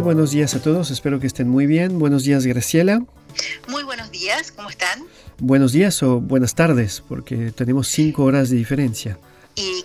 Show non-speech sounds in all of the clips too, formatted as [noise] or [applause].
buenos días a todos, espero que estén muy bien. Buenos días, Graciela. Muy buenos días, ¿cómo están? Buenos días o buenas tardes, porque tenemos cinco horas de diferencia. Y,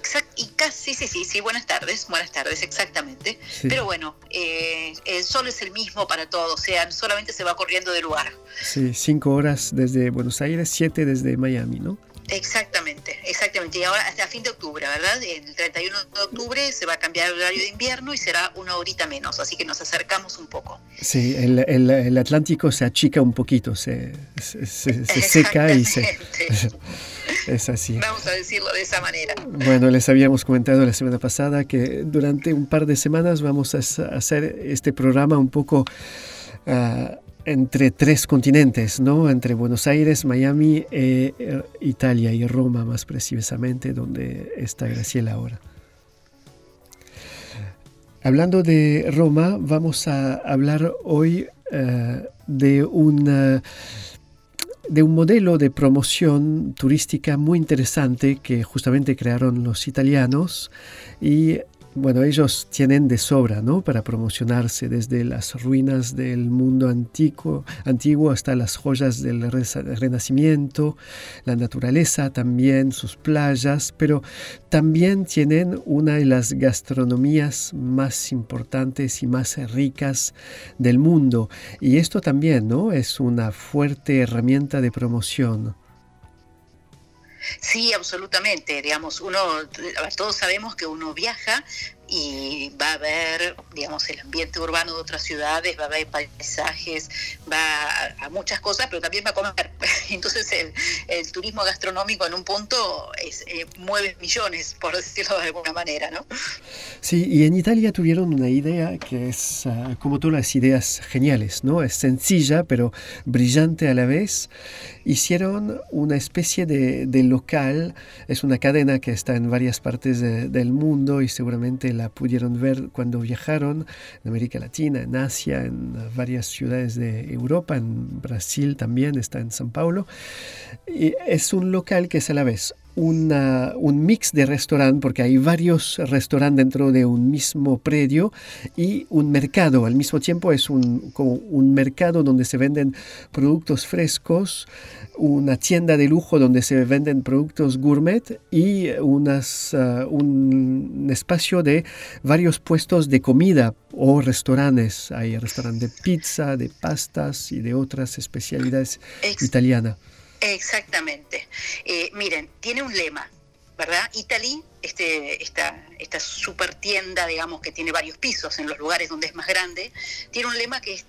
casi, sí, sí, sí, buenas tardes, buenas tardes, exactamente. Pero bueno, eh, el sol es el mismo para todos, o sea, solamente se va corriendo de lugar. Sí, cinco horas desde Buenos Aires, siete desde Miami, ¿no? Exactamente, exactamente. Y ahora hasta fin de octubre, ¿verdad? El 31 de octubre se va a cambiar el horario de invierno y será una horita menos, así que nos acercamos un poco. Sí, el, el, Atlántico se achica un poquito, se, se, [laughs] seca y se... es así. Vamos a decirlo de esa manera. Bueno, les habíamos comentado la semana pasada que durante un par de semanas vamos a hacer este programa un poco... Uh, entre tres continentes, ¿no? Entre Buenos Aires, Miami, e, Italia y Roma más precisamente, donde está Graciela ahora. Hablando de Roma, vamos a hablar hoy eh, de, una, de un modelo de promoción turística muy interesante que justamente crearon los italianos y bueno, ellos tienen de sobra, ¿no? Para promocionarse desde las ruinas del mundo antiguo, antiguo hasta las joyas del Renacimiento, la naturaleza también, sus playas, pero también tienen una de las gastronomías más importantes y más ricas del mundo. Y esto también, ¿no? Es una fuerte herramienta de promoción. Sí, absolutamente. Digamos, uno, todos sabemos que uno viaja y va a ver, digamos, el ambiente urbano de otras ciudades, va a ver paisajes, va a, muchas cosas, pero también va a comer. [laughs] Entonces el, turismo gastronómico en un punto es, eh, mueve millones, por decirlo de alguna manera, ¿no? Sí, y en Italia tuvieron una idea que es, ah, como todas las ideas geniales, ¿no? Es sencilla, pero brillante a la vez. Hicieron una especie de, local, es una cadena que está en varias partes del mundo y seguramente la pudieron ver cuando viajaron en América Latina, en Asia, en varias ciudades de Europa, en Brasil también, está en San Paulo. Y es un local que es a la vez un mix de restaurante, porque hay varios restaurantes dentro de un mismo predio y un mercado. Al mismo tiempo es un, como un mercado donde se venden productos frescos, una tienda de lujo donde se venden productos gourmet y unas, uh, un espacio de varios puestos de comida o restaurantes. Hay restaurantes de pizza, de pastas y de otras especialidades italianas. Exactamente. Eh, miren, tiene un lema, ¿verdad? Italy, este, esta, esta super tienda, digamos, que tiene varios pisos en los lugares donde es más grande, tiene un lema que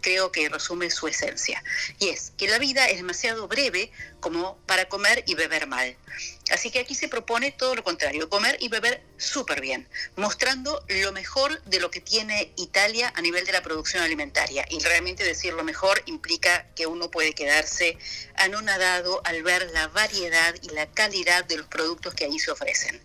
creo que resume su esencia. Y es que la vida es demasiado breve como para comer y beber mal. Así que aquí se propone todo lo contrario, comer y beber súper bien, mostrando lo mejor de lo que tiene Italia a nivel de la producción alimentaria. Y realmente decir lo mejor implica que uno puede quedarse anonadado al ver la variedad y la calidad de los productos que ahí se ofrecen.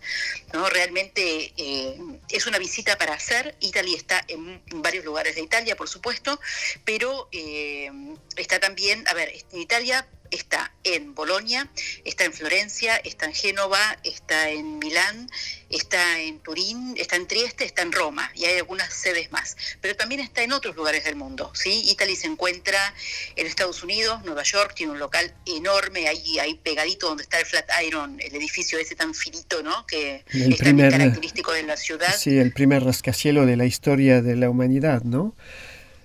¿No? Realmente eh, es una visita para hacer. Italia está en varios lugares de Italia, por supuesto, pero eh, está también, a ver, en Italia está en Bolonia, está en Florencia, está en Génova, está en Milán, está en Turín, está en Trieste, está en Roma y hay algunas sedes más. Pero también está en otros lugares del mundo. ¿sí? Italy se encuentra en Estados Unidos, Nueva York, tiene un local enorme ahí, ahí pegadito donde está el Flatiron, el edificio ese tan finito, ¿no? que es primer, característico de la ciudad. Sí, el primer rascacielos de la historia de la humanidad, ¿no?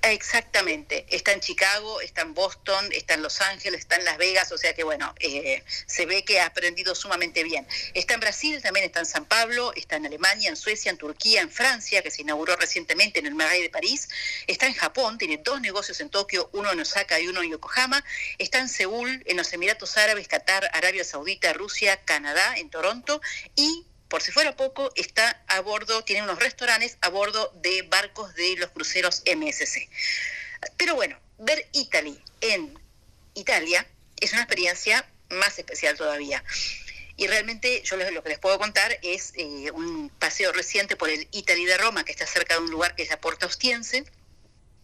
Exactamente, está en Chicago, está en Boston, está en Los Ángeles, está en Las Vegas, o sea que bueno, eh, se ve que ha aprendido sumamente bien. Está en Brasil, también está en San Pablo, está en Alemania, en Suecia, en Turquía, en Francia, que se inauguró recientemente en el Marais de París, está en Japón, tiene dos negocios en Tokio, uno en Osaka y uno en Yokohama, está en Seúl, en los Emiratos Árabes, Qatar, Arabia Saudita, Rusia, Canadá, en Toronto. Y por si fuera poco, está a bordo, tiene unos restaurantes a bordo de barcos de los cruceros MSC. Pero bueno, ver Italy en Italia es una experiencia más especial todavía. Y realmente yo lo que les puedo contar es eh, un paseo reciente por el Italy de Roma, que está cerca de un lugar que es la Porta Ostiense,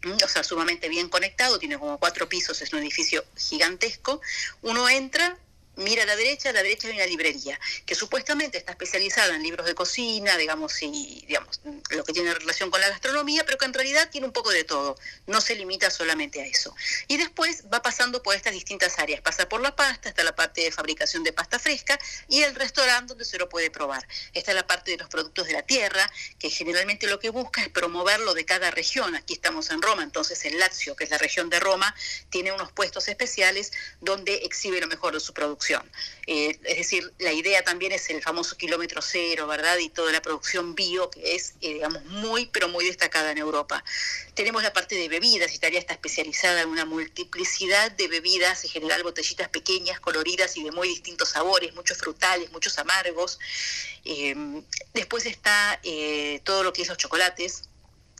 o sea, sumamente bien conectado, tiene como cuatro pisos, es un edificio gigantesco. Uno entra, mira a la derecha, a la derecha hay una librería que supuestamente está especializada en libros de cocina, digamos, y digamos, lo que tiene relación con la gastronomía, pero que en realidad tiene un poco de todo, no se limita solamente a eso. Y después va pasando por estas distintas áreas, pasa por la pasta, está la parte de fabricación de pasta fresca y el restaurante donde se lo puede probar. Está la parte de los productos de la tierra, que generalmente lo que busca es promoverlo de cada región. Aquí estamos en Roma, entonces el Lazio, que es la región de Roma, tiene unos puestos especiales donde exhibe lo mejor de su producción eh, es decir, la idea también es el famoso kilómetro cero, ¿verdad? Y toda la producción bio, que es, eh, digamos, muy, pero muy destacada en Europa. Tenemos la parte de bebidas, Italia está especializada en una multiplicidad de bebidas, en general botellitas pequeñas, coloridas y de muy distintos sabores, muchos frutales, muchos amargos. Eh, después está todo lo que es los chocolates,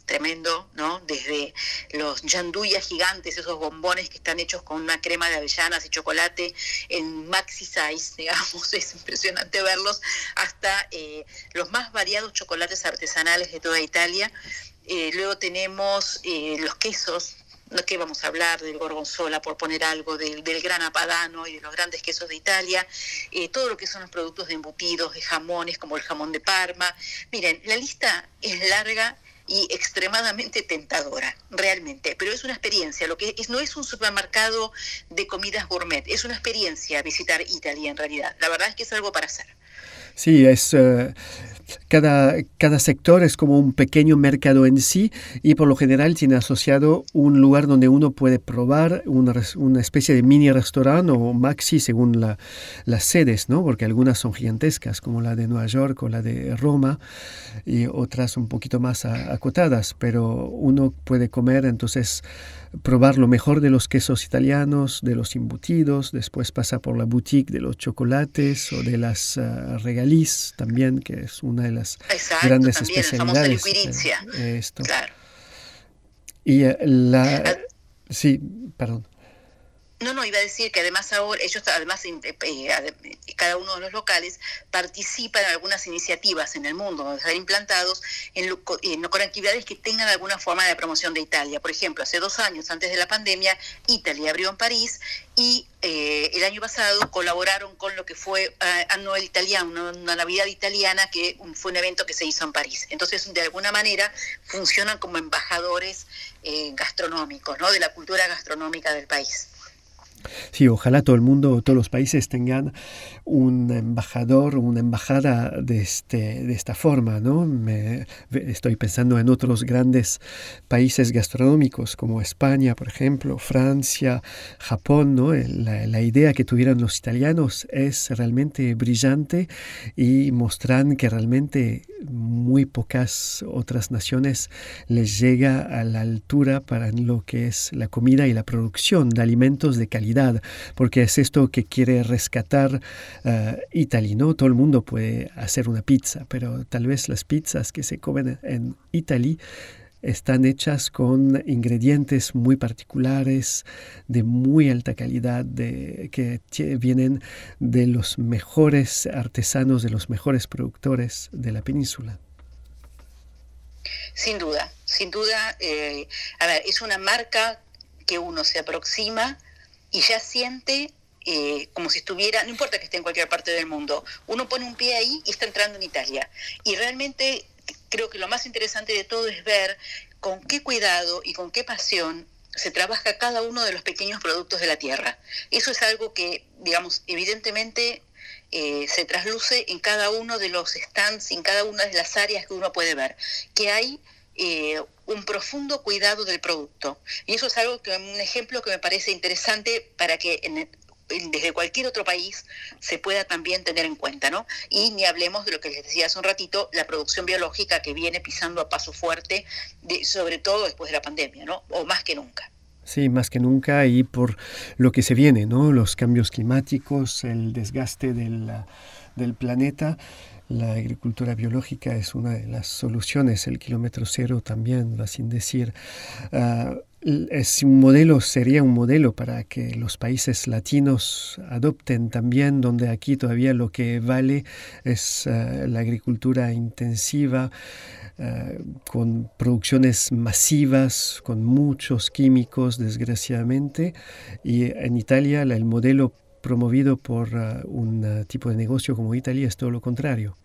tremendo, ¿no? Desde los yanduyas gigantes, esos bombones que están hechos con una crema de avellanas y chocolate en maxi size, [laughs] digamos, es impresionante verlos, hasta eh, los más variados chocolates artesanales de toda Italia. Eh, luego tenemos eh, los quesos, no que vamos a hablar del gorgonzola, por poner algo, del, del gran apadano y de los grandes quesos de Italia, todo lo que son los productos de embutidos, de jamones, como el jamón de Parma. Miren, la lista es larga y extremadamente tentadora, realmente. Pero es una experiencia, lo que es, no es un supermercado de comidas gourmet, es una experiencia visitar Italia en realidad. La verdad es que es algo para hacer. Sí, es... Eh, cada, cada sector es como un pequeño mercado en sí y por lo general tiene asociado un lugar donde uno puede probar una, una especie de mini restaurante o maxi según la, las sedes, ¿no? porque algunas son gigantescas como la de Nueva York o la de Roma y otras un poquito más acotadas, pero uno puede comer entonces probar lo mejor de los quesos italianos, de los embutidos, después pasa por la boutique de los chocolates o de las uh, regaliz también, que es una de las grandes especialidades. esto. Claro. Y uh, la... Ah. Sí, perdón. No, no, iba a decir que además ahora ellos, además, eh, eh, cada uno de los locales participa en algunas iniciativas en el mundo donde están implantados en, en con actividades que tengan alguna forma de promoción de Italia. Por ejemplo, hace dos años, antes de la pandemia, Italia abrió en París y eh, el año pasado colaboraron con lo que fue uh, Annual Italiano, una, Navidad italiana que fue un evento que se hizo en París. Entonces, de alguna manera, funcionan como embajadores gastronómicos, ¿no? De la cultura gastronómica del país. Sí, ojalá todo el mundo, todos los países tengan un embajador, una embajada de, este, de esta forma, ¿no? Me, estoy pensando en otros grandes países gastronómicos como España, por ejemplo, Francia, Japón, ¿no? La, la idea que tuvieron los italianos es realmente brillante y mostran que realmente muy pocas otras naciones les llega a la altura para lo que es la comida y la producción de alimentos de calidad, porque es esto que quiere rescatar uh, Italia, ¿no? Todo el mundo puede hacer una pizza, pero tal vez las pizzas que se comen en Italia están hechas con ingredientes muy particulares, de muy alta calidad, de, que vienen de los mejores artesanos, de los mejores productores de la península. Sin duda, sin duda, eh, a ver, es una marca que uno se aproxima y ya siente eh, como si estuviera, no importa que esté en cualquier parte del mundo, uno pone un pie ahí y está entrando en Italia. Y realmente creo que lo más interesante de todo es ver con qué cuidado y con qué pasión se trabaja cada uno de los pequeños productos de la tierra. Eso es algo que, digamos, evidentemente eh, se trasluce en cada uno de los stands, en cada una de las áreas que uno puede ver, que hay eh, un profundo cuidado del producto. Y eso es algo que, un ejemplo que me parece interesante para que en, desde cualquier otro país se pueda también tener en cuenta, ¿no? Y ni hablemos de lo que les decía hace un ratito, la producción biológica que viene pisando a paso fuerte, sobre todo después de la pandemia, ¿no? O más que nunca. Sí, más que nunca y por lo que se viene, ¿no? Los cambios climáticos, el desgaste del, planeta. La agricultura biológica es una de las soluciones, el kilómetro cero también, va sin decir. Ah, es un modelo, sería un modelo para que los países latinos adopten también, donde aquí todavía lo que vale es eh, la agricultura intensiva, eh, con producciones masivas, con muchos químicos, desgraciadamente. Y en Italia el modelo promovido por eh, un tipo de negocio como Italia es todo lo contrario.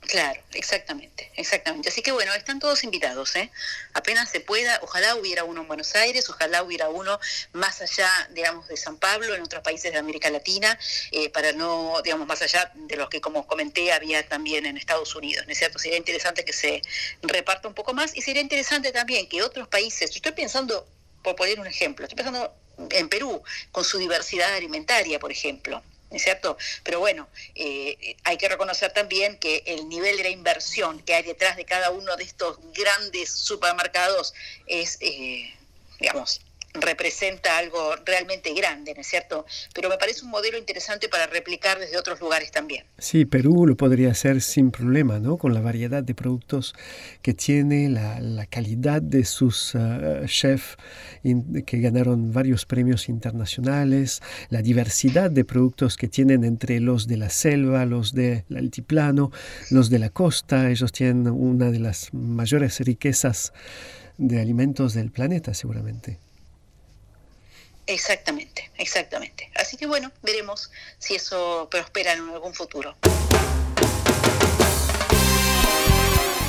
Claro, exactamente, exactamente. Así que bueno, están todos invitados, ¿eh? Apenas se pueda, ojalá hubiera uno en Buenos Aires, ojalá hubiera uno más allá, digamos, de San Pablo, en otros países de América Latina, eh, para no, digamos, más allá de los que, como comenté, había también en Estados Unidos, ¿no es cierto? Sería interesante que se reparta un poco más y sería interesante también que otros países, estoy pensando, por poner un ejemplo, estoy pensando en Perú, con su diversidad alimentaria, por ejemplo. ¿Es cierto? Pero bueno, eh, hay que reconocer también que el nivel de la inversión que hay detrás de cada uno de estos grandes supermercados es, eh, digamos, representa algo realmente grande, ¿no es cierto? Pero me parece un modelo interesante para replicar desde otros lugares también. Sí, Perú lo podría hacer sin problema, ¿no? Con la variedad de productos que tiene, la, calidad de sus uh, chefs que ganaron varios premios internacionales, la diversidad de productos que tienen entre los de la selva, los del altiplano, los de la costa. Ellos tienen una de las mayores riquezas de alimentos del planeta, seguramente. Exactamente, exactamente. Así que bueno, veremos si eso prospera en algún futuro.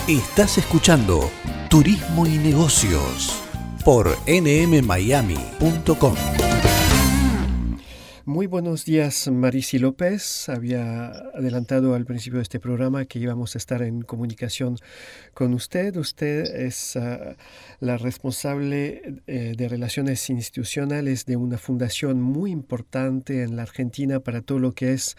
Estás escuchando Turismo y Negocios por nmmiami.com. Muy buenos días, Marisi López. Había adelantado al principio de este programa que íbamos a estar en comunicación con usted. Usted es ah, la responsable eh, de relaciones institucionales de una fundación muy importante en la Argentina para todo lo que es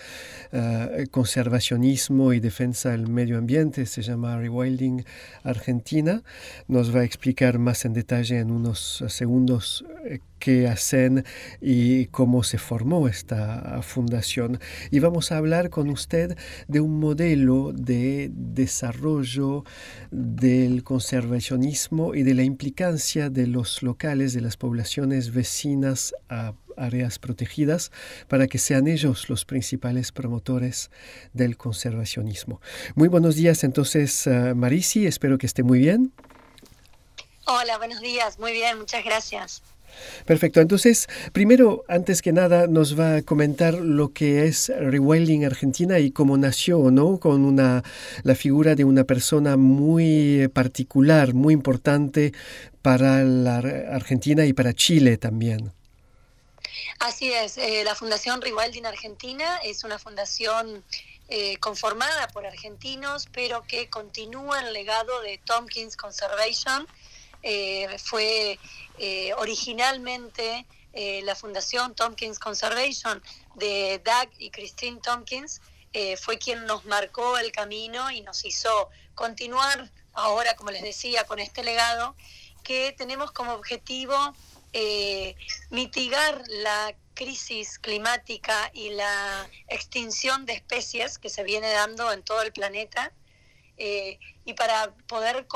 ah, conservacionismo y defensa del medio ambiente. Se llama Rewilding Argentina. Nos va a explicar más en detalle en unos segundos eh, qué hacen y cómo se formó esta fundación. Y vamos a hablar con usted de un modelo de desarrollo del conservacionismo y de la implicancia de los locales, de las poblaciones vecinas a áreas protegidas para que sean ellos los principales promotores del conservacionismo. Muy buenos días entonces, uh, Marisi, espero que esté muy bien. Hola, buenos días, muy bien, muchas gracias. Perfecto. Entonces, primero, antes que nada, nos va a comentar lo que es Rewilding Argentina y cómo nació, ¿no? Con una, la figura de una persona muy particular, muy importante para la Argentina y para Chile también. Así es. Eh, la Fundación Rewilding Argentina es una fundación eh, conformada por argentinos, pero que continúa el legado de Tompkins Conservation. Eh, fue eh, originalmente eh, la Fundación Tompkins Conservation de Doug y Christine Tompkins fue quien nos marcó el camino y nos hizo continuar ahora, como les decía, con este legado que tenemos como objetivo mitigar la crisis climática y la extinción de especies que se viene dando en todo el planeta y para poder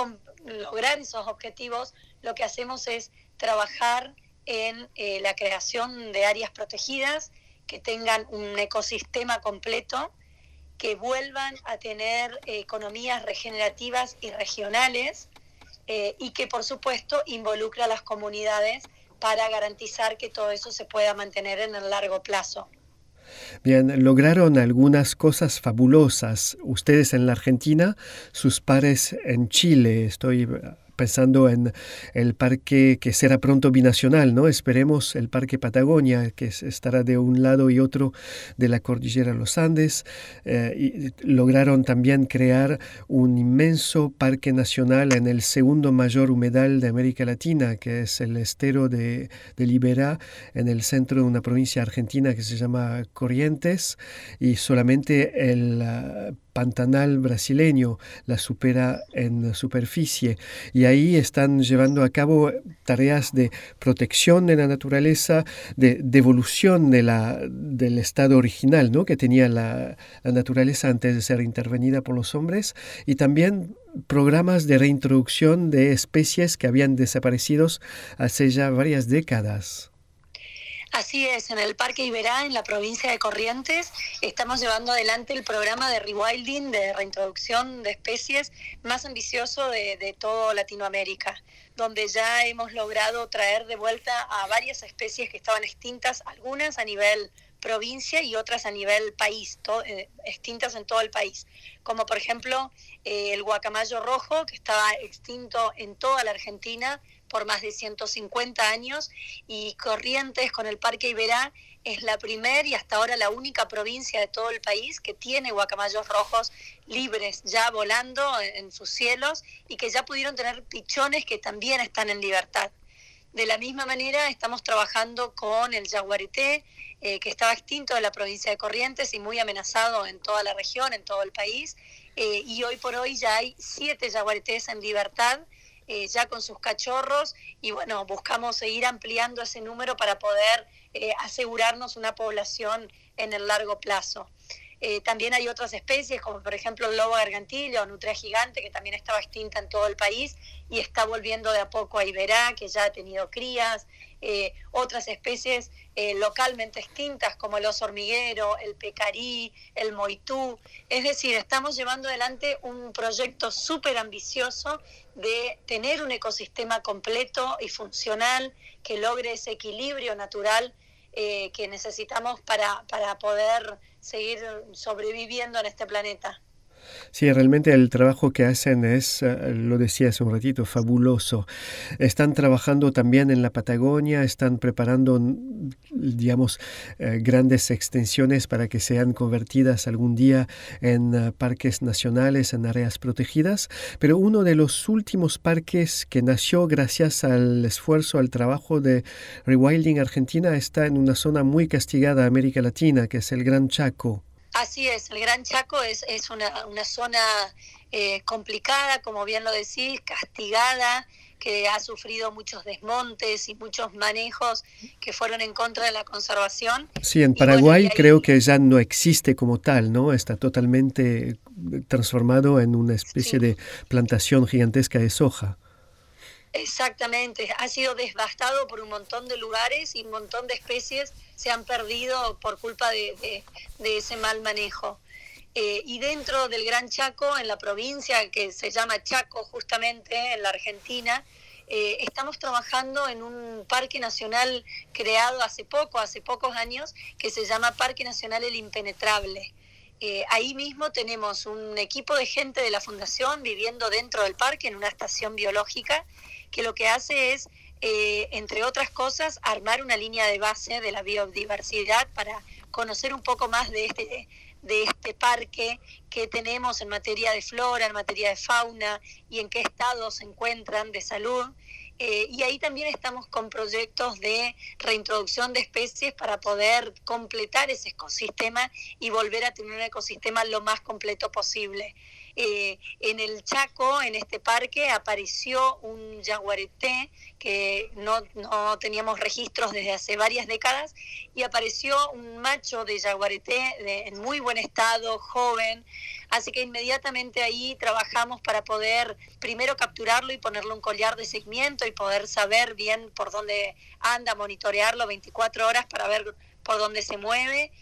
lograr esos objetivos, lo que hacemos es trabajar en eh, la creación de áreas protegidas que tengan un ecosistema completo, que vuelvan a tener economías regenerativas y regionales eh, y que por supuesto involucre a las comunidades para garantizar que todo eso se pueda mantener en el largo plazo. Bien, lograron algunas cosas fabulosas. Ustedes en la Argentina, sus pares en Chile. Estoy pensando en el parque que será pronto binacional, ¿no? Esperemos el Parque Patagonia, que estará de un lado y otro de la cordillera de los Andes. Eh, lograron también crear un inmenso parque nacional en el segundo mayor humedal de América Latina, que es el estero de, de Liberá, en el centro de una provincia argentina que se llama Corrientes, y solamente el ah, pantanal brasileño la supera en superficie y ahí están llevando a cabo tareas de protección de la naturaleza, de devolución del estado original ¿no? que tenía la, la naturaleza antes de ser intervenida por los hombres y también programas de reintroducción de especies que habían desaparecido hace ya varias décadas. Así es, en el Parque Iberá, en la provincia de Corrientes, estamos llevando adelante el programa de rewilding, de reintroducción de especies más ambicioso de, toda Latinoamérica, donde ya hemos logrado traer de vuelta a varias especies que estaban extintas, algunas a nivel provincia y otras a nivel país, eh, extintas en todo el país, como por ejemplo eh, el guacamayo rojo, que estaba extinto en toda la Argentina, por más de 150 años y Corrientes con el Parque Iberá es la primera y hasta ahora la única provincia de todo el país que tiene guacamayos rojos libres ya volando en sus cielos y que ya pudieron tener pichones que también están en libertad. De la misma manera estamos trabajando con el jaguarité, eh, que estaba extinto de la provincia de Corrientes y muy amenazado en toda la región, en todo el país. Eh, y hoy por hoy ya hay siete jaguaretés en libertad eh, ya con sus cachorros y bueno, buscamos seguir ampliando ese número para poder eh, asegurarnos una población en el largo plazo. Eh, también hay otras especies, como por ejemplo el lobo gargantillo o nutria gigante, que también estaba extinta en todo el país y está volviendo de a poco a Iberá, que ya ha tenido crías. Eh, otras especies eh, localmente extintas, como el oso hormiguero, el pecarí, el moitú. Es decir, estamos llevando adelante un proyecto súper ambicioso de tener un ecosistema completo y funcional que logre ese equilibrio natural que necesitamos para, para poder seguir sobreviviendo en este planeta. Sí, realmente el trabajo que hacen es, eh, lo decía hace un ratito, fabuloso. Están trabajando también en la Patagonia, están preparando, digamos, eh, grandes extensiones para que sean convertidas algún día en eh, parques nacionales, en áreas protegidas. Pero uno de los últimos parques que nació gracias al esfuerzo, al trabajo de Rewilding Argentina está en una zona muy castigada de América Latina, que es el Gran Chaco. Así es, el Gran Chaco es, es una, una zona eh, complicada, como bien lo decís, castigada, que ha sufrido muchos desmontes y muchos manejos que fueron en contra de la conservación. Sí, en Paraguay creo que ya no existe como tal, ¿no? Está totalmente transformado en una especie de plantación gigantesca de soja. Exactamente, ha sido devastado por un montón de lugares y un montón de especies se han perdido por culpa de, ese mal manejo. Eh, y dentro del Gran Chaco, en la provincia que se llama Chaco justamente, en la Argentina, eh, estamos trabajando en un parque nacional creado hace poco, hace pocos años, que se llama Parque Nacional El Impenetrable. Eh, ahí mismo tenemos un equipo de gente de la fundación viviendo dentro del parque en una estación biológica que lo que hace es, eh, entre otras cosas, armar una línea de base de la biodiversidad para conocer un poco más de este, de este parque que tenemos en materia de flora, en materia de fauna y en qué estado se encuentran de salud. Eh, y ahí también estamos con proyectos de reintroducción de especies para poder completar ese ecosistema y volver a tener un ecosistema lo más completo posible. Eh, en el Chaco, en este parque, apareció un jaguareté que no, no, teníamos registros desde hace varias décadas y apareció un macho de jaguareté en muy buen estado, joven, así que inmediatamente ahí trabajamos para poder primero capturarlo y ponerle un collar de seguimiento y poder saber bien por dónde anda, monitorearlo 24 horas para ver por dónde se mueve.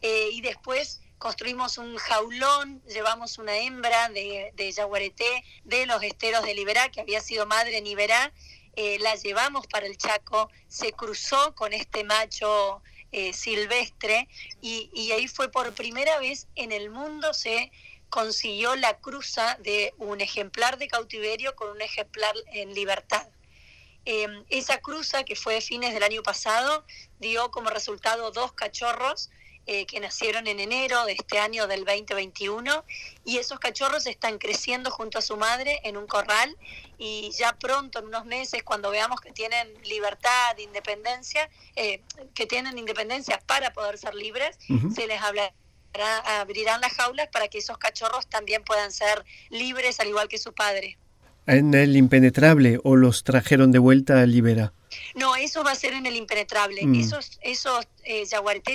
Eh, y después construimos un jaulón, llevamos una hembra de, de yaguareté de los esteros de Liberá, que había sido madre en Iberá, eh, la llevamos para el Chaco, se cruzó con este macho eh, silvestre y, ahí fue por primera vez en el mundo se consiguió la cruza de un ejemplar de cautiverio con un ejemplar en libertad. Em, esa cruza, que fue de fines del año pasado, dio como resultado dos cachorros eh, que nacieron en enero de este año del 2021 y esos cachorros están creciendo junto a su madre en un corral y ya pronto, en unos meses, cuando veamos que tienen libertad, independencia, eh, que tienen independencia para poder ser libres, se les hablará abrirán las jaulas para que esos cachorros también puedan ser libres al igual que su padre. ¿En el impenetrable o los trajeron de vuelta a Libera? No, eso va a ser en el impenetrable. Mm. Esos, esos eh,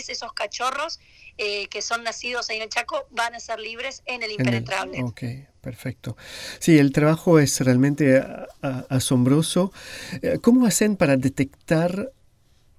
esos cachorros eh, que son nacidos ahí en el Chaco, van a ser libres en el impenetrable. ok, perfecto. Sí, el trabajo es realmente asombroso. Eh, ¿Cómo hacen para detectar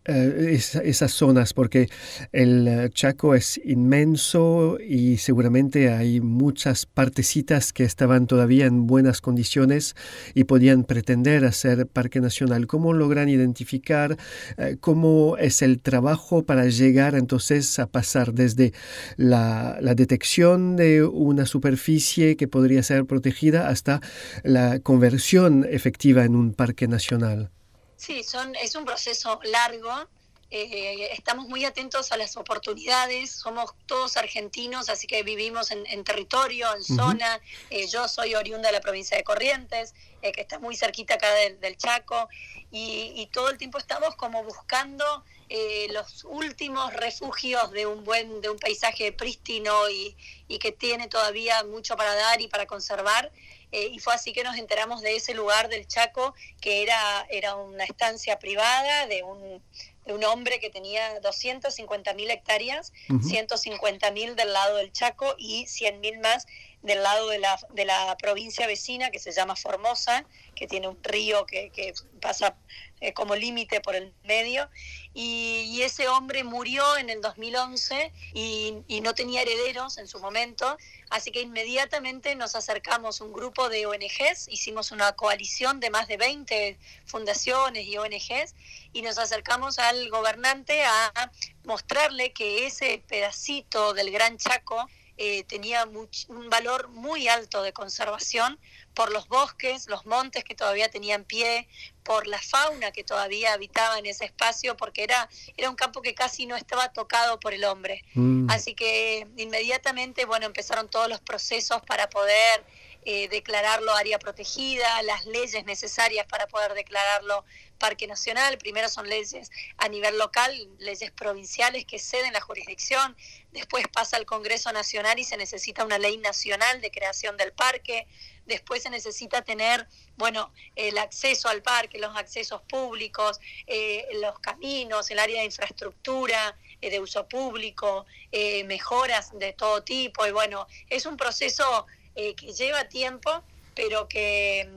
eh, esas zonas, porque el eh, Chaco es inmenso y seguramente hay muchas partecitas que estaban todavía en buenas condiciones y podían pretender hacer parque nacional. ¿Cómo logran identificar eh, cómo es el trabajo para llegar entonces a pasar desde la, la detección de una superficie que podría ser protegida hasta la conversión efectiva en un parque nacional? Sí, son, es un proceso largo. Eh, estamos muy atentos a las oportunidades, somos todos argentinos, así que vivimos en, territorio, en zona. Eh, yo soy oriunda de la provincia de Corrientes, eh, que está muy cerquita acá del, Chaco, y, todo el tiempo estamos como buscando los últimos refugios de un buen, de un paisaje prístino y, y que tiene todavía mucho para dar y para conservar. Eh, y fue así que nos enteramos de ese lugar del Chaco, que era, era una estancia privada de un, de un hombre que tenía 250 mil hectáreas, 150 mil del lado del Chaco y 100 mil más del lado de la, de la provincia vecina que se llama Formosa, que tiene un río que, que pasa eh, como límite por el medio. Y, ese hombre murió en el 2011 y, no tenía herederos en su momento, así que inmediatamente nos acercamos un grupo de ONGs, hicimos una coalición de más de 20 fundaciones y ONGs y nos acercamos al gobernante a mostrarle que ese pedacito del Gran Chaco eh, tenía un valor muy alto de conservación por los bosques, los montes que todavía tenían pie, por la fauna que todavía habitaba en ese espacio, porque era, era un campo que casi no estaba tocado por el hombre. Mm. Así que inmediatamente, bueno, empezaron todos los procesos para poder eh, declararlo área protegida, las leyes necesarias para poder declararlo parque nacional. Primero son leyes a nivel local, leyes provinciales que ceden la jurisdicción, después pasa al Congreso Nacional y se necesita una ley nacional de creación del parque, después se necesita tener, bueno, el acceso al parque, los accesos públicos, eh, los caminos, el área de infraestructura, eh, de uso público, mejoras de todo tipo, y bueno, es un proceso eh, que lleva tiempo, pero que,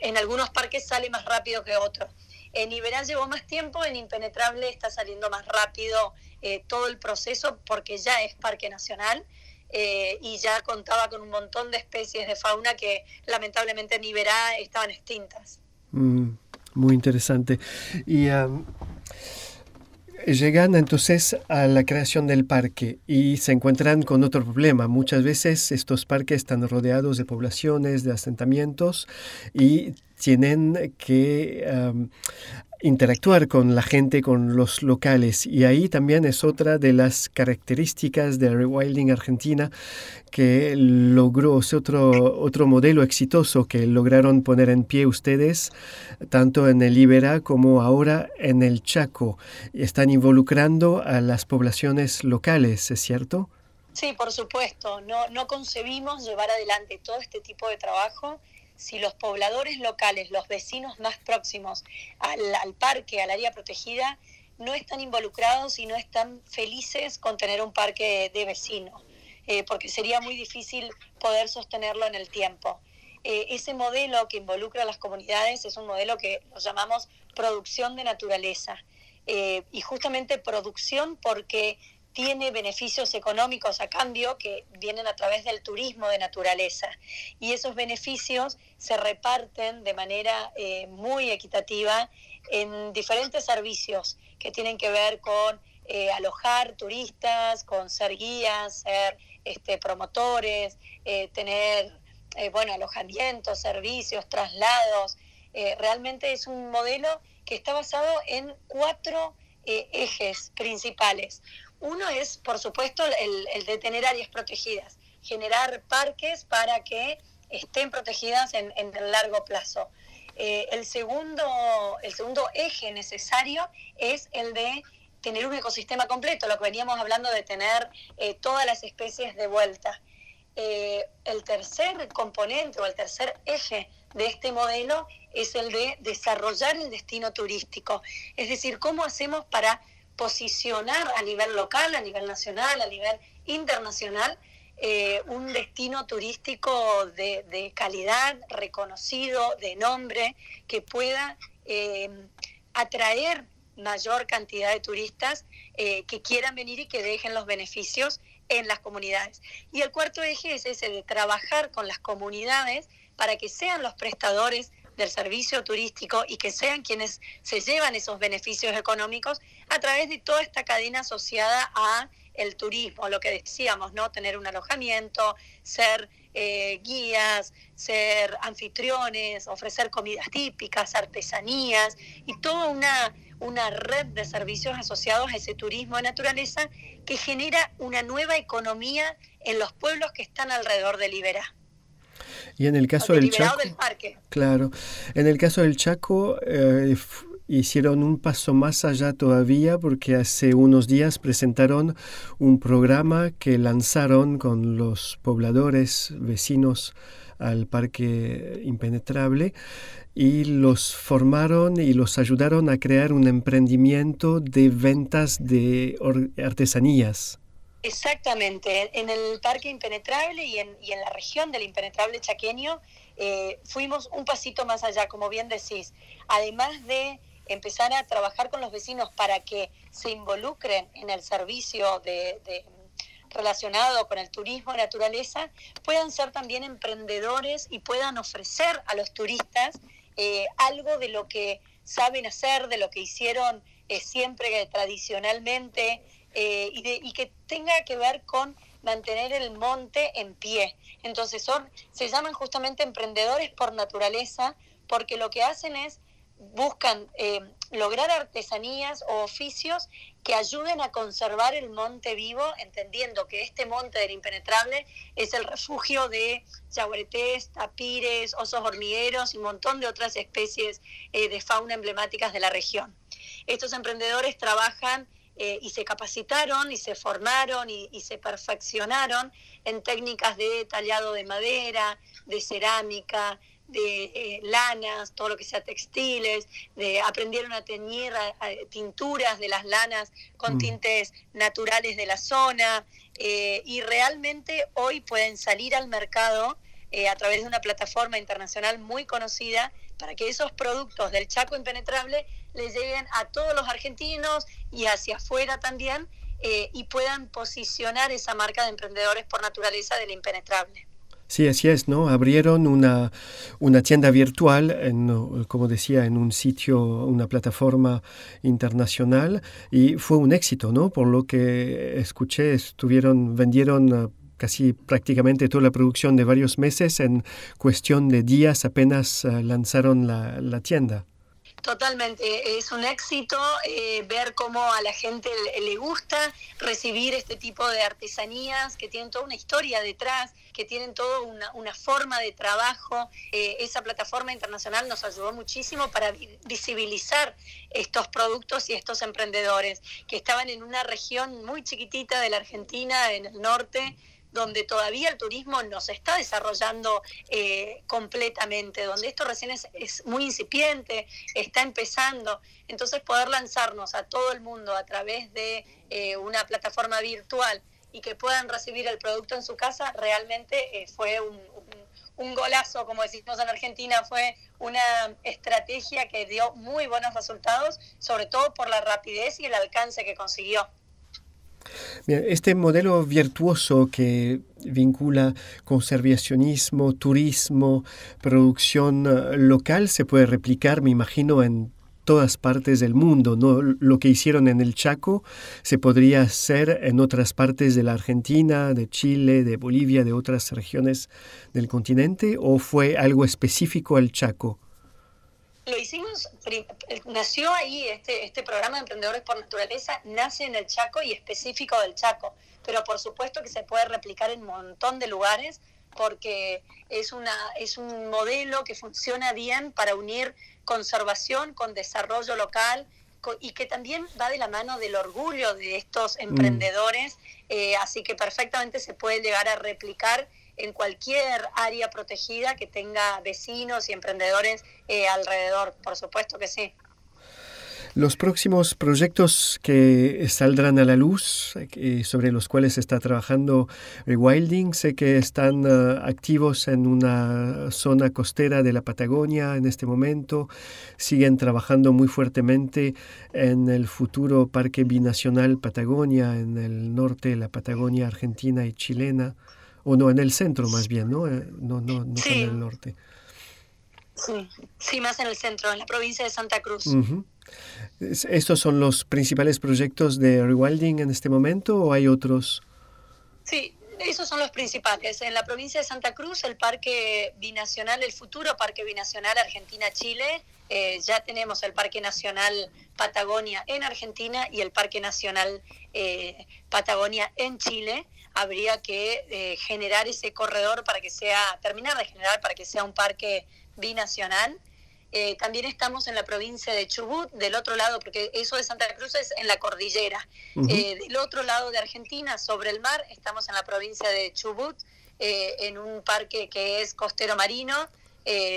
en algunos parques sale más rápido que otros. En Iberá llevó más tiempo, en Impenetrable está saliendo más rápido eh, todo el proceso porque ya es parque nacional eh, y ya contaba con un montón de especies de fauna que lamentablemente en Iberá estaban extintas. Mm, muy interesante. Y Llegan entonces a la creación del parque y se encuentran con otro problema. Muchas veces estos parques están rodeados de poblaciones, de asentamientos y tienen que interactuar con la gente, con los locales. Y ahí también es otra de las características de Rewilding Argentina que logró, otro, otro modelo exitoso que lograron poner en pie ustedes, tanto en el Ibera como ahora en el Chaco. Están involucrando a las poblaciones locales, ¿es cierto? Sí, por supuesto. No, no concebimos llevar adelante todo este tipo de trabajo si los pobladores locales, los vecinos más próximos al, parque, al área protegida, no están involucrados y no están felices con tener un parque de vecinos, eh, porque sería muy difícil poder sostenerlo en el tiempo. Eh, ese modelo que involucra a las comunidades es un modelo que lo llamamos producción de naturaleza. Eh, y justamente producción porque tiene beneficios económicos a cambio que vienen a través del turismo de naturaleza. Y esos beneficios se reparten de manera eh, muy equitativa en diferentes servicios que tienen que ver con eh, alojar turistas, con ser guías, ser este, promotores, eh, tener bueno, alojamientos, servicios, traslados. realmente es un modelo que está basado en cuatro ejes principales. Uno es, por supuesto, el, de tener áreas protegidas, generar parques para que estén protegidas en, el largo plazo. Eh, el, segundo, el segundo eje necesario es el de tener un ecosistema completo, lo que veníamos hablando de tener eh, todas las especies de vuelta. Eh, el tercer componente o el tercer eje de este modelo es el de desarrollar el destino turístico, es decir, cómo hacemos para posicionar a nivel local, a nivel nacional, a nivel internacional, eh, un destino turístico de, calidad, reconocido, de nombre, que pueda eh, atraer mayor cantidad de turistas eh, que quieran venir y que dejen los beneficios en las comunidades. Y el cuarto eje es ese de trabajar con las comunidades para que sean los prestadores del servicio turístico y que sean quienes se llevan esos beneficios económicos a través de toda esta cadena asociada a el turismo, lo que decíamos, ¿no? Tener un alojamiento, ser eh, guías, ser anfitriones, ofrecer comidas típicas, artesanías y toda una, una red de servicios asociados a ese turismo de naturaleza que genera una nueva economía en los pueblos que están alrededor de Liberá. Y en el caso del Chaco, claro, en el caso del Chaco eh, hicieron un paso más allá todavía porque hace unos días presentaron un programa que lanzaron con los pobladores vecinos al parque impenetrable y los formaron y los ayudaron a crear un emprendimiento de ventas de artesanías. Exactamente, en el Parque Impenetrable y en, la región del Impenetrable Chaqueño eh, fuimos un pasito más allá, como bien decís. Además de empezar a trabajar con los vecinos para que se involucren en el servicio de, relacionado con el turismo naturaleza, puedan ser también emprendedores y puedan ofrecer a los turistas eh, algo de lo que saben hacer, de lo que hicieron eh, siempre tradicionalmente eh, y, que tenga que ver con mantener el monte en pie. Entonces son, se llaman justamente emprendedores por naturaleza porque lo que hacen es buscan eh, lograr artesanías o oficios que ayuden a conservar el monte vivo, entendiendo que este monte del impenetrable es el refugio de yaguaretés, tapires, osos hormigueros y un montón de otras especies eh, de fauna emblemáticas de la región. Estos emprendedores trabajan eh, y se capacitaron y se formaron y, se perfeccionaron en técnicas de tallado de madera, de cerámica, de eh, lanas, todo lo que sea textiles, de, aprendieron a teñir tinturas de las lanas con mm. tintes naturales de la zona eh, y realmente hoy pueden salir al mercado a través de una plataforma internacional muy conocida para que esos productos del Chaco impenetrable les lleguen a todos los argentinos y hacia afuera también eh, y puedan posicionar esa marca de emprendedores por naturaleza del impenetrable. Sí, así es, ¿no? Abrieron una, una tienda virtual, como decía, en un sitio, una plataforma internacional y fue un éxito, ¿no? Por lo que escuché, estuvieron, vendieron eh, casi prácticamente toda la producción de varios meses en cuestión de días apenas eh, lanzaron la, la tienda. Totalmente, es un éxito eh, ver cómo a la gente le, gusta recibir este tipo de artesanías que tienen toda una historia detrás, que tienen toda una, forma de trabajo. Eh, esa plataforma internacional nos ayudó muchísimo para visibilizar estos productos y estos emprendedores que estaban en una región muy chiquitita de la Argentina, en el norte, donde todavía el turismo no se está desarrollando eh, completamente, donde esto recién es, muy incipiente, está empezando. Entonces poder lanzarnos a todo el mundo a través de eh, una plataforma virtual y que puedan recibir el producto en su casa, realmente eh, fue un, un golazo, como decimos en Argentina, fue una estrategia que dio muy buenos resultados, sobre todo por la rapidez y el alcance que consiguió. Este modelo virtuoso que vincula conservacionismo, turismo, producción eh, local se puede replicar, me imagino, en todas partes del mundo. ¿no? Lo que hicieron en el Chaco se podría hacer en otras partes de la Argentina, de Chile, de Bolivia, de otras regiones del continente, o fue algo específico al Chaco? Lo hicimos, nació ahí este, este programa de Emprendedores por Naturaleza, nace en el Chaco y específico del Chaco, pero por supuesto que se puede replicar en un montón de lugares porque es, una, es un modelo que funciona bien para unir conservación con desarrollo local y que también va de la mano del orgullo de estos mm. emprendedores, eh, así que perfectamente se puede llegar a replicar en cualquier área protegida que tenga vecinos y emprendedores eh, alrededor, por supuesto que sí. Los próximos proyectos que saldrán a la luz, eh, sobre los cuales está trabajando Rewilding, sé que están eh, activos en una zona costera de la Patagonia en este momento, siguen trabajando muy fuertemente en el futuro Parque Binacional Patagonia, en el norte de la Patagonia argentina y chilena o no, en el centro más bien, ¿no? Eh, no, no, no en el norte. Sí, sí, más en el centro, en la provincia de Santa Cruz. ¿Estos son los principales proyectos de Rewilding en este momento o hay otros? Sí, esos son los principales. En la provincia de Santa Cruz, el Parque Binacional, el futuro Parque Binacional Argentina-Chile, eh, ya tenemos el Parque Nacional Patagonia en Argentina y el Parque Nacional eh, Patagonia en Chile habría que eh, generar ese corredor para que sea, terminar de generar para que sea un parque binacional. Eh, también estamos en la provincia de Chubut, del otro lado, porque eso de Santa Cruz es en la cordillera. Eh, del otro lado de Argentina, sobre el mar, estamos en la provincia de Chubut, en un parque que es costero marino,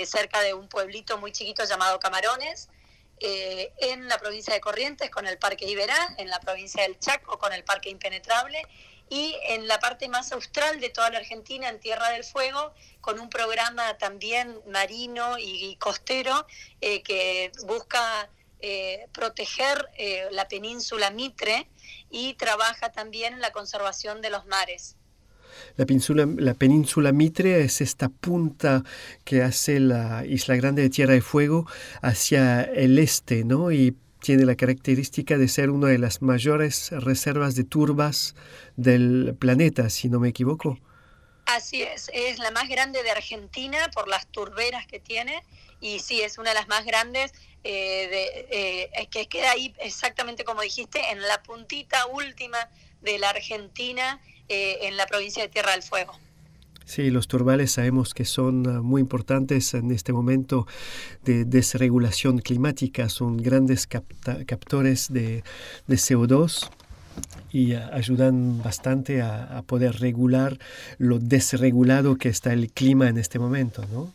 cerca de un pueblito muy chiquito llamado Camarones. en la provincia de Corrientes con el Parque Iberá, en la provincia del Chaco con el Parque Impenetrable y en la parte más austral de toda la Argentina, en Tierra del Fuego, con un programa también marino y, costero eh, que busca eh, proteger eh, la península Mitre y trabaja también en la conservación de los mares. La península, la península Mitre es esta punta que hace la Isla Grande de Tierra del Fuego hacia el este, ¿no? Y tiene la característica de ser una de las mayores reservas de turbas del planeta, si no me equivoco. Así es, es la más grande de Argentina por las turberas que tiene y sí, es una de las más grandes eh, de, eh, que queda ahí exactamente como dijiste, en la puntita última de la Argentina, eh, en la provincia de Tierra del Fuego. Sí, los turbales sabemos que son ah, muy importantes en este momento de desregulación climática, son grandes captores de, CO2 y ah, ayudan bastante a, poder regular lo desregulado que está el clima en este momento, ¿no?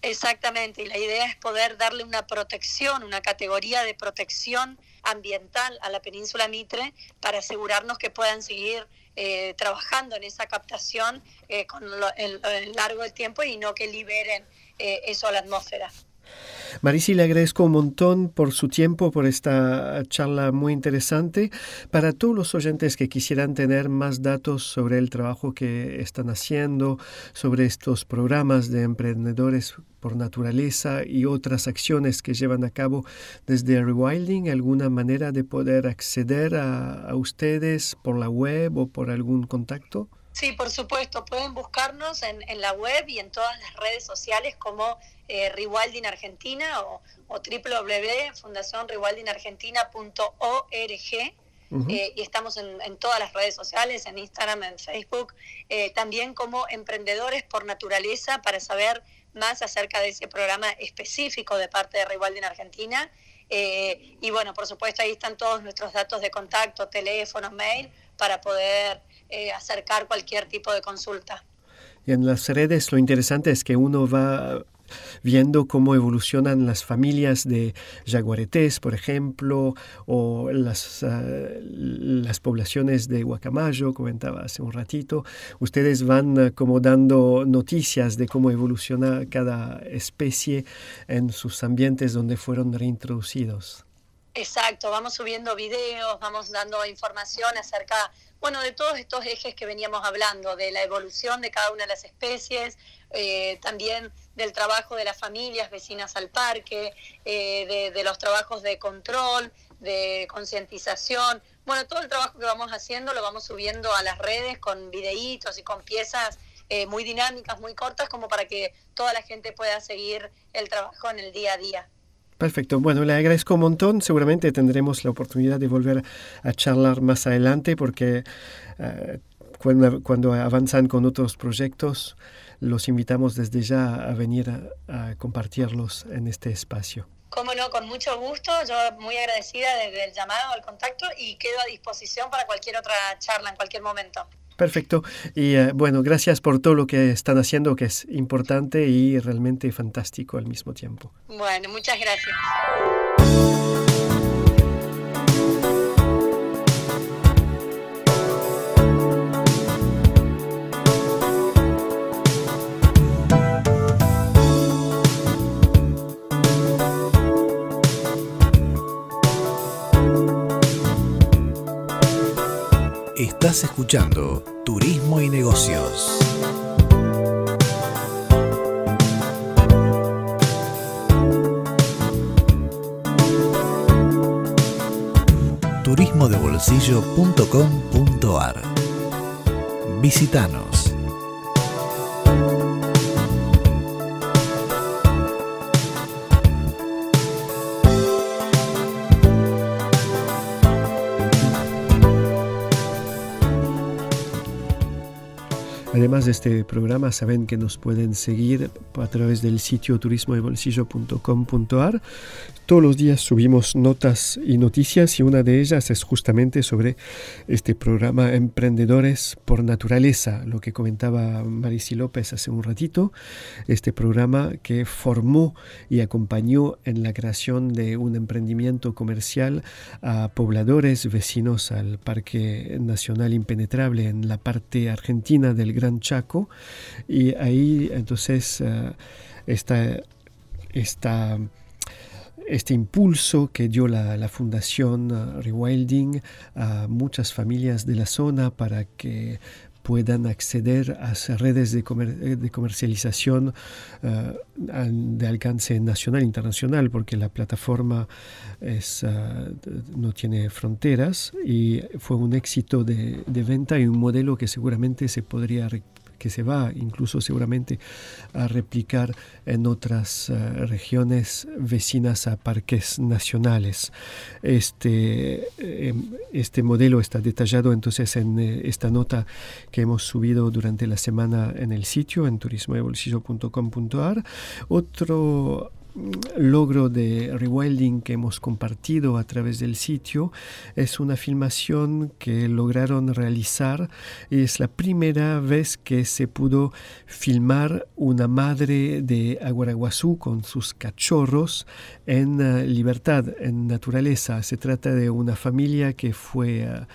Exactamente, y la idea es poder darle una protección, una categoría de protección ambiental a la península Mitre para asegurarnos que puedan seguir eh, trabajando en esa captación eh, con el, largo del tiempo y no que liberen eh, eso a la atmósfera. Marisi, le agradezco un montón por su tiempo, por esta charla muy interesante. Para todos los oyentes que quisieran tener más datos sobre el trabajo que están haciendo, sobre estos programas de emprendedores por naturaleza y otras acciones que llevan a cabo desde Rewilding, ¿alguna manera de poder acceder a, a ustedes por la web o por algún contacto? Sí, por supuesto. Pueden buscarnos en, la web y en todas las redes sociales como eh, Rewilding Argentina o, o www.fundacionrewildingargentina.org. Eh, y estamos en, todas las redes sociales, en Instagram, en Facebook, eh, también como emprendedores por naturaleza para saber más acerca de ese programa específico de parte de Rewilding Argentina. Eh, y bueno, por supuesto ahí están todos nuestros datos de contacto, teléfono, mail, para poder eh, acercar cualquier tipo de consulta. Y en las redes lo interesante es que uno va viendo cómo evolucionan las familias de jaguaretés, por ejemplo, o las, ah, poblaciones de guacamayo, comentaba hace un ratito. Ustedes van ah, como dando noticias de cómo evoluciona cada especie en sus ambientes donde fueron reintroducidos. Exacto, vamos subiendo videos, vamos dando información acerca, bueno, de todos estos ejes que veníamos hablando, de la evolución de cada una de las especies, eh, también del trabajo de las familias vecinas al parque, eh, de, los trabajos de control, de concientización. Bueno, todo el trabajo que vamos haciendo lo vamos subiendo a las redes con videitos y con piezas eh, muy dinámicas, muy cortas, como para que toda la gente pueda seguir el trabajo en el día a día. Perfecto. Bueno, le agradezco un montón. Seguramente tendremos la oportunidad de volver a charlar más adelante porque eh, cuando, avanzan con otros proyectos, los invitamos desde ya a venir a, compartirlos en este espacio. Cómo no, con mucho gusto. Yo muy agradecida del llamado, al contacto y quedo a disposición para cualquier otra charla en cualquier momento. Perfecto. Y eh, bueno, gracias por todo lo que están haciendo, que es importante y realmente fantástico al mismo tiempo. Bueno, muchas gracias. Estás escuchando Turismo y Negocios. turismodebolsillo.com.ar Visítanos. De este programa, saben que nos pueden seguir a través del sitio turismodebolsillo.com.ar todos los días subimos notas y noticias y una de ellas es justamente sobre este programa Emprendedores por Naturaleza, lo que comentaba Marisi López hace un ratito, este programa que formó y acompañó en la creación de un emprendimiento comercial a pobladores vecinos al Parque Nacional Impenetrable en la parte argentina del Gran Chaco. Y ahí entonces esta, esta este impulso que dio la, Fundación uh, Rewilding a muchas familias de la zona para que puedan acceder a redes de, comercialización uh, de alcance nacional e internacional, porque la plataforma es, uh, no tiene fronteras y fue un éxito de, venta y un modelo que seguramente se podría que se va incluso seguramente a replicar en otras eh, regiones vecinas a parques nacionales. Este, em, este modelo está detallado entonces en eh, esta nota que hemos subido durante la semana en el sitio en turismodebolsillo.com.ar. Otro logro de rewilding que hemos compartido a través del sitio es una filmación que lograron realizar. Es la primera vez que se pudo filmar una madre de Aguaraguazú con sus cachorros en eh, libertad, en naturaleza. Se trata de una familia que fue, eh,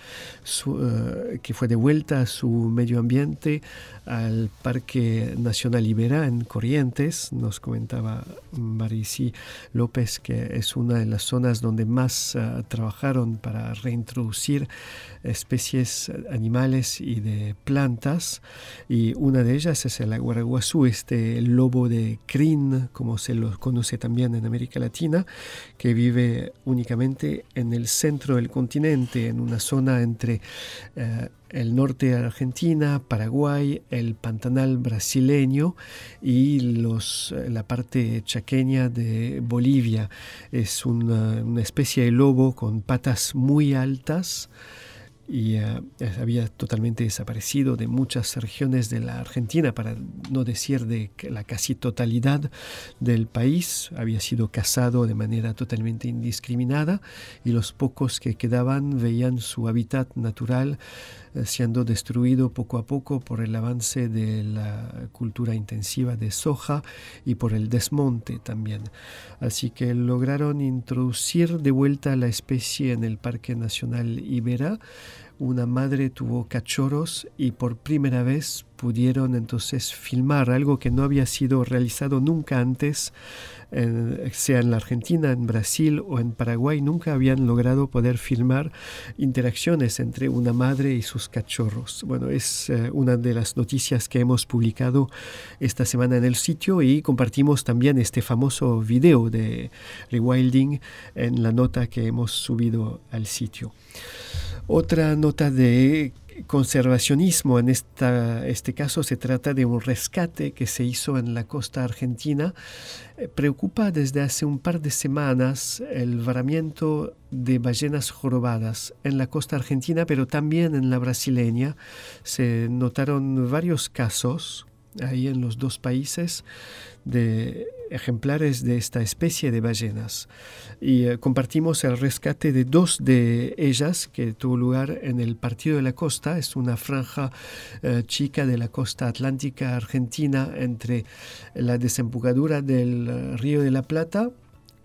eh, que fue de vuelta a su medio ambiente al Parque Nacional Ibera en Corrientes. Nos comentaba Marisi López que es una de las zonas donde más ah, trabajaron para reintroducir especies animales y de plantas. Y una de ellas es el aguaraguazú, este lobo de crin, como se lo conoce también en América Latina, que vive únicamente en el centro del continente, en una zona entre... Eh, el norte de Argentina, Paraguay, el Pantanal brasileño y los, la parte chaqueña de Bolivia. Es una, especie de lobo con patas muy altas y eh, había totalmente desaparecido de muchas regiones de la Argentina, para no decir de la casi totalidad del país. Había sido cazado de manera totalmente indiscriminada y los pocos que quedaban veían su hábitat natural eh, siendo destruido poco a poco por el avance de la cultura intensiva de soja y por el desmonte también. Así que lograron introducir de vuelta la especie en el Parque Nacional Ibera una madre tuvo cachorros y por primera vez pudieron entonces filmar algo que no había sido realizado nunca antes, sea en la Argentina, en Brasil o en Paraguay, nunca habían logrado poder filmar interacciones entre una madre y sus cachorros. Bueno, es eh, una de las noticias que hemos publicado esta semana en el sitio y compartimos también este famoso video de rewilding en la nota que hemos subido al sitio. Otra nota de conservacionismo, en este caso se trata de un rescate que se hizo en la costa argentina. Eh, preocupa desde hace un par de semanas el varamiento de ballenas jorobadas en la costa argentina, pero también en la brasileña. Se notaron varios casos ahí en los dos países de ejemplares de esta especie de ballenas. Y eh, compartimos el rescate de dos de ellas que tuvo lugar en el Partido de la Costa. Es una franja eh, chica de la costa atlántica argentina entre la desembocadura del eh, Río de la Plata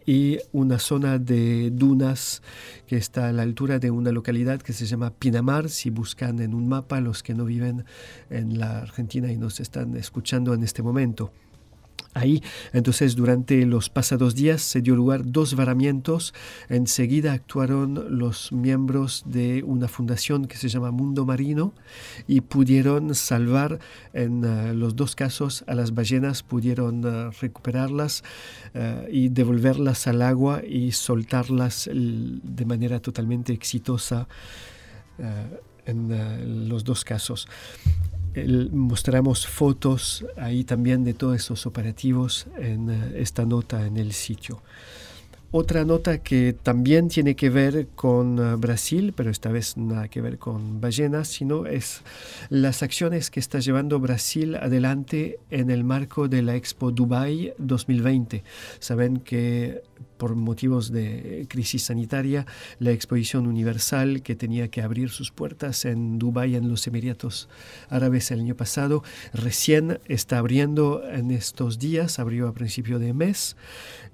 y una zona de dunas que está a la altura de una localidad que se llama Pinamar. Si buscan en un mapa los que no viven en la Argentina y nos están escuchando en este momento. Ahí, entonces, durante los pasados días se dio lugar dos varamientos. Enseguida actuaron los miembros de una fundación que se llama Mundo Marino y pudieron salvar en eh, los dos casos a las ballenas, pudieron eh, recuperarlas eh, y devolverlas al agua y soltarlas de manera totalmente exitosa en los dos casos mostramos fotos ahí también de todos esos operativos en eh, esta nota en el sitio. Otra nota que también tiene que ver con eh, Brasil, pero esta vez nada que ver con ballenas, sino es las acciones que está llevando Brasil adelante en el marco de la Expo Dubai 2020. Saben que por motivos de crisis sanitaria, la exposición universal que tenía que abrir sus puertas en Dubái, en los Emiratos Árabes el año pasado, recién está abriendo en estos días, abrió a principio de mes,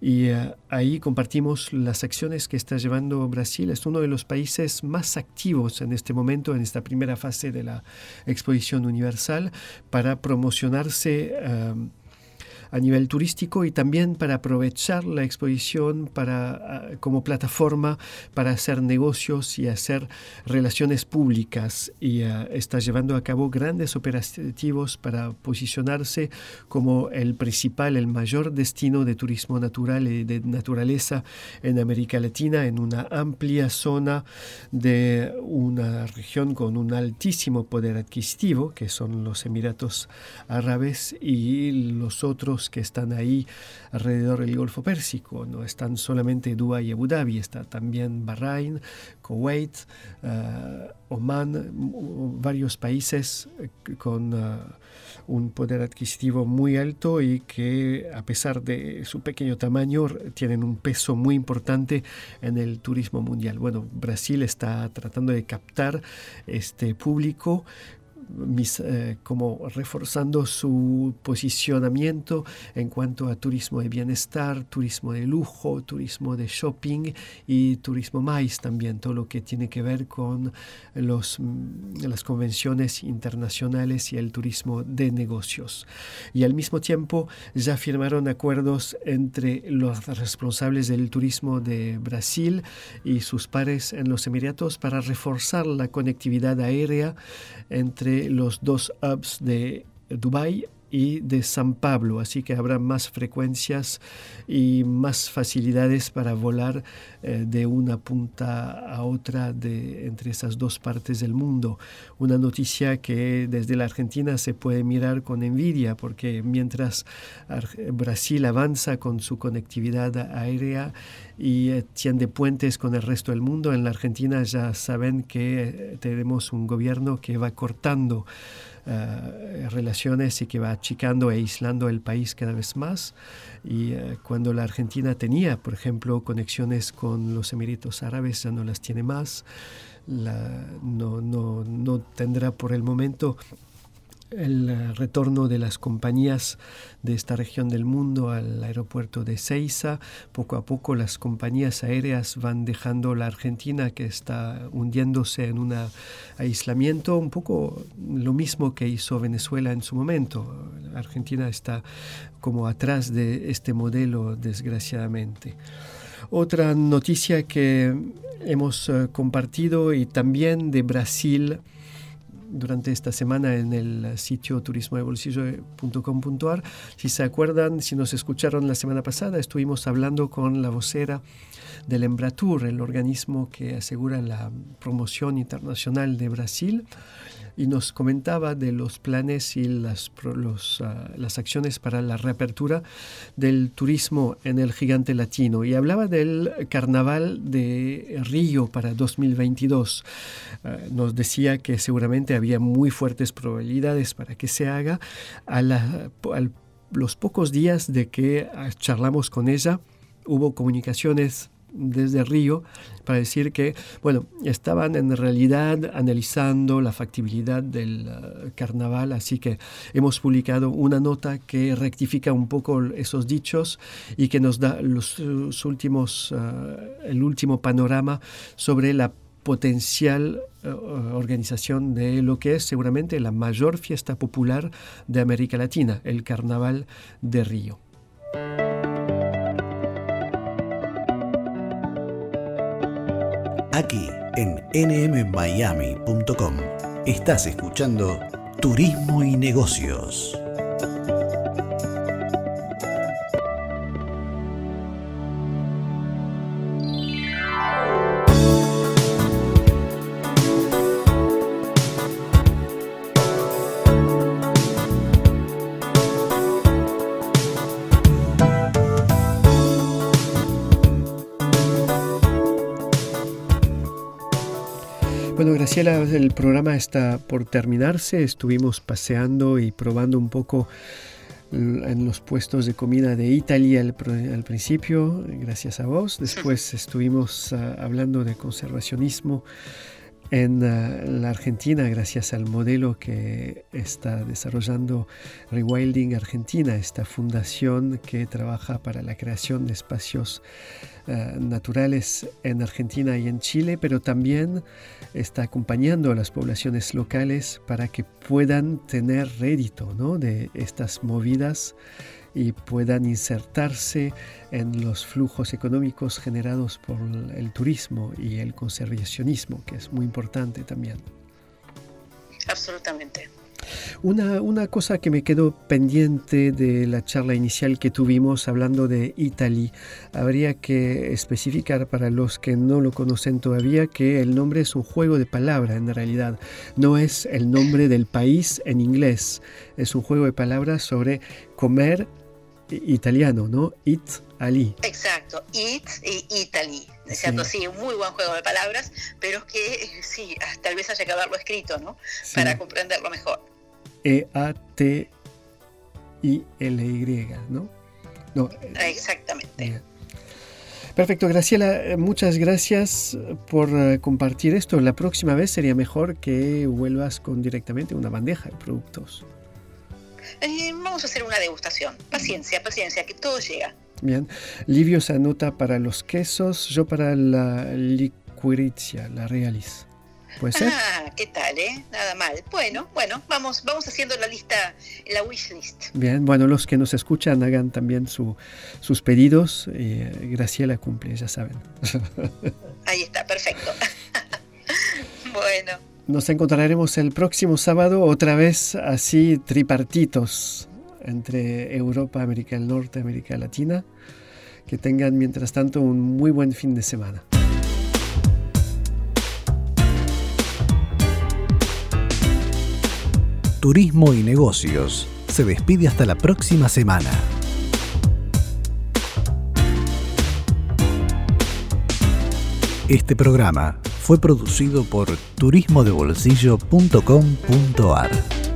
y eh, ahí compartimos las acciones que está llevando Brasil. Es uno de los países más activos en este momento, en esta primera fase de la exposición universal, para promocionarse. Eh, a nivel turístico y también para aprovechar la exposición para, ah, como plataforma para hacer negocios y hacer relaciones públicas. Y ah, está llevando a cabo grandes operativos para posicionarse como el principal, el mayor destino de turismo natural y de naturaleza en América Latina, en una amplia zona de una región con un altísimo poder adquisitivo, que son los Emiratos Árabes y los otros que están ahí alrededor del Golfo Pérsico. No están solamente Dubái y Abu Dhabi, está también Bahrein, Kuwait, uh, Oman, varios países eh, con uh, un poder adquisitivo muy alto y que a pesar de su pequeño tamaño tienen un peso muy importante en el turismo mundial. Bueno, Brasil está tratando de captar este público eh, como reforzando su posicionamiento en cuanto a turismo de bienestar, turismo de lujo, turismo de shopping y turismo más también, todo lo que tiene que ver con los, mm, las convenciones internacionales y el turismo de negocios. Y al mismo tiempo ya firmaron acuerdos entre los responsables del turismo de Brasil y sus pares en los Emiratos para reforzar la conectividad aérea entre los dos hubs de Dubái y de San Pablo, así que habrá más frecuencias y más facilidades para volar eh, de una punta a otra de, entre esas dos partes del mundo. Una noticia que desde la Argentina se puede mirar con envidia, porque mientras Brasil avanza con su conectividad aérea y eh, tiende puentes con el resto del mundo, en la Argentina ya saben que eh, tenemos un gobierno que va cortando eh, relaciones y que va achicando e aislando el país cada vez más. Y eh, cuando la Argentina tenía, por ejemplo, conexiones con los Emiratos Árabes, ya no las tiene más. no, no, no tendrá por el momento el retorno de las compañías de esta región del mundo al aeropuerto de Ceiza. Poco a poco las compañías aéreas van dejando la Argentina que está hundiéndose en un aislamiento, un poco lo mismo que hizo Venezuela en su momento. Argentina está como atrás de este modelo, desgraciadamente. Otra noticia que hemos eh, compartido y también de Brasil, durante esta semana en el sitio turismodebolsillo.com.ar. Si se acuerdan, si nos escucharon la semana pasada, estuvimos hablando con la vocera del Embratur, el organismo que asegura la promoción internacional de Brasil y nos comentaba de los planes y las, ah, las acciones para la reapertura del turismo en el gigante latino y hablaba del carnaval de Río para 2022. Ah, nos decía que seguramente había muy fuertes probabilidades para que se haga. A, los pocos días de que ah, charlamos con ella, hubo comunicaciones desde Río para decir que, bueno, estaban en realidad analizando la factibilidad del uh, carnaval, así que hemos publicado una nota que rectifica un poco esos dichos y que nos da los, últimos, uh, el último panorama sobre la potencial uh, organización de lo que es seguramente la mayor fiesta popular de América Latina, el Carnaval de Río. Aquí en nmmiami.com estás escuchando Turismo y Negocios. El programa está por terminarse. Estuvimos paseando y probando un poco en los puestos de comida de Italia al, principio, gracias a vos. Después estuvimos ah, hablando de conservacionismo en ah, la Argentina gracias al modelo que está desarrollando Rewilding Argentina, esta fundación que trabaja para la creación de espacios ah, naturales en Argentina y en Chile, pero también está acompañando a las poblaciones locales para que puedan tener rédito de estas movidas y puedan insertarse en los flujos económicos generados por el turismo y el conservacionismo, que es muy importante también. Absolutamente. Una, una, cosa que me quedó pendiente de la charla inicial que tuvimos hablando de Italy, habría que especificar para los que no lo conocen todavía que el nombre es un juego de palabras en realidad, no es el nombre del país en inglés, es un juego de palabras sobre comer italiano, ¿no? It Ali. Exacto, It y Italy. ¿cierto? Sí. un muy buen juego de palabras, pero que [laughs] sí, tal vez haya que haberlo escrito, ¿no? Para comprenderlo mejor. E-A-T-I-L-Y, ¿no? no Exactamente. Perfecto, Graciela, muchas gracias por eh, compartir esto. La próxima vez sería mejor que vuelvas con directamente una bandeja de productos. Eh, vamos a hacer una degustación. Paciencia, paciencia, que todo llega. Bien. Livio se anota para los quesos, yo para la liquiricia, la realis. ¿Puede ser? Ah, ¿qué tal, eh? Nada mal. Bueno, bueno, vamos, vamos haciendo la lista, la wish list. Bien, bueno, los que nos escuchan hagan también su, sus pedidos. Eh, Graciela cumple, ya saben. [laughs] Ahí está, perfecto. [laughs] bueno. Nos encontraremos el próximo sábado otra vez así tripartitos entre Europa, América del Norte, América Latina. Que tengan mientras tanto un muy buen fin de semana. Turismo y Negocios se despide hasta la próxima semana. Este programa fue producido por turismodebolsillo.com.ar.